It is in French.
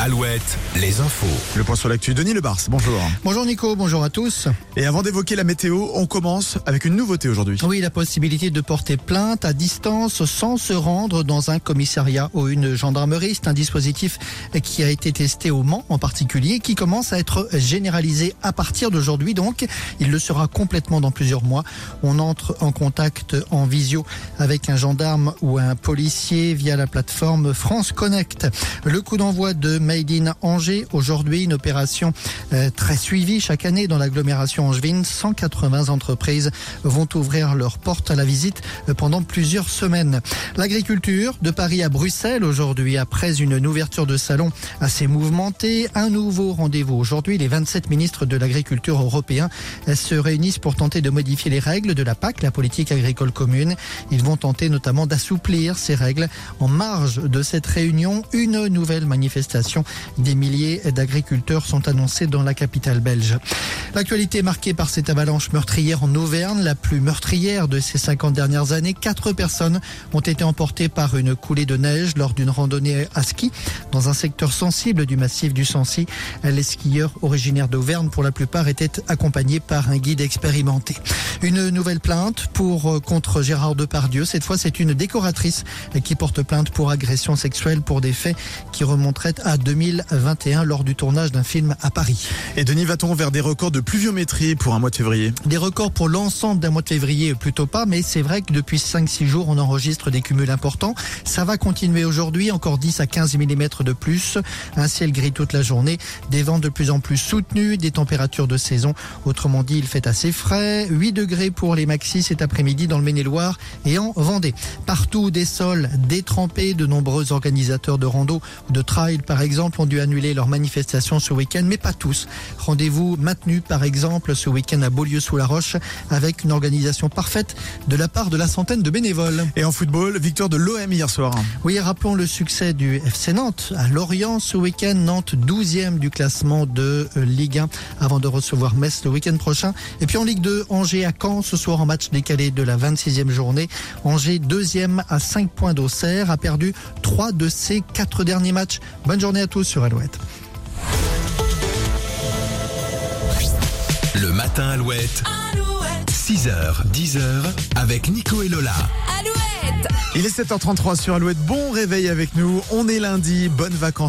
Alouette, les infos. Le point sur l'actu, Denis Lebars, bonjour. Bonjour Nico, bonjour à tous. Et avant d'évoquer la météo, on commence avec une nouveauté aujourd'hui. Oui, la possibilité de porter plainte à distance sans se rendre dans un commissariat ou une gendarmerie. C'est un dispositif qui a été testé au Mans en particulier, qui commence à être généralisé à partir d'aujourd'hui. Donc, il le sera complètement dans plusieurs mois. On entre en contact en visio avec un gendarme ou un policier via la plateforme France Connect. Le coup d'envoi de Made in Angers. Aujourd'hui, une opération euh, très suivie chaque année dans l'agglomération angevine. 180 entreprises vont ouvrir leurs portes à la visite euh, pendant plusieurs semaines. L'agriculture de Paris à Bruxelles aujourd'hui, après une ouverture de salon assez mouvementée, un nouveau rendez-vous aujourd'hui. Les 27 ministres de l'agriculture européens euh, se réunissent pour tenter de modifier les règles de la PAC, la politique agricole commune. Ils vont tenter notamment d'assouplir ces règles. En marge de cette réunion, une nouvelle manifestation des milliers d'agriculteurs sont annoncés dans la capitale belge. L'actualité marquée par cette avalanche meurtrière en Auvergne, la plus meurtrière de ces 50 dernières années. Quatre personnes ont été emportées par une coulée de neige lors d'une randonnée à ski dans un secteur sensible du massif du Sancy. Les skieurs originaires d'Auvergne, pour la plupart, étaient accompagnés par un guide expérimenté. Une nouvelle plainte pour contre Gérard Depardieu. Cette fois, c'est une décoratrice qui porte plainte pour agression sexuelle pour des faits qui remonteraient à 2021 lors du tournage d'un film à Paris. Et Denis, va-t-on vers des records de pluviométrie pour un mois de février? Des records pour l'ensemble d'un mois de février, plutôt pas, mais c'est vrai que depuis 5-6 jours, on enregistre des cumuls importants. Ça va continuer aujourd'hui, encore 10 à 15 mm de plus. Un ciel gris toute la journée, des vents de plus en plus soutenus, des températures de saison. Autrement dit, il fait assez frais. 8 degrés pour les maxis cet après-midi dans le Maine-et-Loire et en Vendée. Partout des sols détrempés, de nombreux organisateurs de rando ou de trail par exemple ont dû annuler leur manifestation ce week-end, mais pas tous. Rendez-vous maintenu par exemple ce week-end à Beaulieu-sous-la-Roche avec une organisation parfaite de la part de la centaine de bénévoles. Et en football, victoire de l'OM hier soir. Oui, rappelons le succès du FC Nantes à Lorient ce week-end. Nantes 12e du classement de euh, Ligue 1 avant de recevoir Metz le week-end prochain. Et puis en Ligue 2, Angers à Caen ce soir en match décalé de la 26e journée. Angers deuxième à 5 points d'Auxerre a perdu 3 de ses 4 derniers matchs. Bonne journée à tous sur Alouette. Le matin Alouette. 6h, 10h avec Nico et Lola. Il est 7h33 sur Alouette. Bon réveil avec nous. On est lundi. Bonnes vacances.